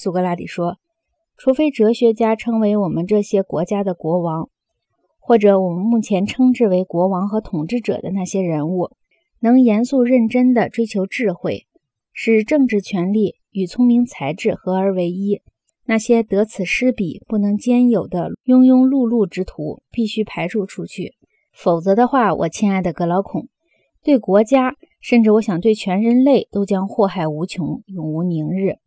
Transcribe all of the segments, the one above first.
苏格拉底说：“除非哲学家称为我们这些国家的国王，或者我们目前称之为国王和统治者的那些人物，能严肃认真地追求智慧，使政治权力与聪明才智合而为一。那些得此失彼、不能兼有的庸庸碌碌之徒，必须排除出去。否则的话，我亲爱的格劳孔，对国家。”甚至我想，对全人类都将祸害无穷，永无宁日。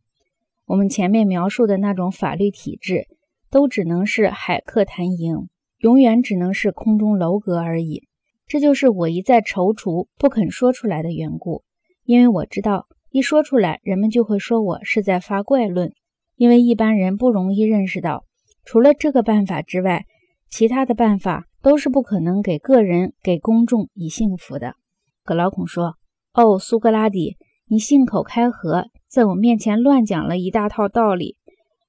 我们前面描述的那种法律体制，都只能是海客谈营，永远只能是空中楼阁而已。这就是我一再踌躇不肯说出来的缘故，因为我知道，一说出来，人们就会说我是在发怪论。因为一般人不容易认识到，除了这个办法之外，其他的办法都是不可能给个人、给公众以幸福的。格劳孔说。哦，苏格拉底，你信口开河，在我面前乱讲了一大套道理。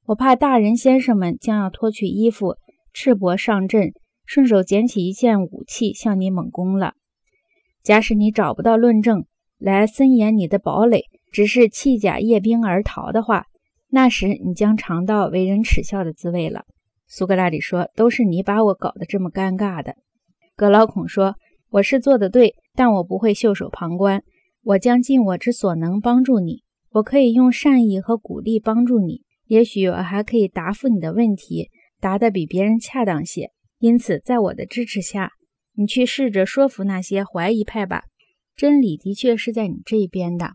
我怕大人先生们将要脱去衣服，赤膊上阵，顺手捡起一件武器向你猛攻了。假使你找不到论证来森严你的堡垒，只是弃甲夜兵而逃的话，那时你将尝到为人耻笑的滋味了。苏格拉底说：“都是你把我搞得这么尴尬的。”格劳孔说：“我是做的对，但我不会袖手旁观。”我将尽我之所能帮助你。我可以用善意和鼓励帮助你。也许我还可以答复你的问题，答得比别人恰当些。因此，在我的支持下，你去试着说服那些怀疑派吧。真理的确是在你这边的。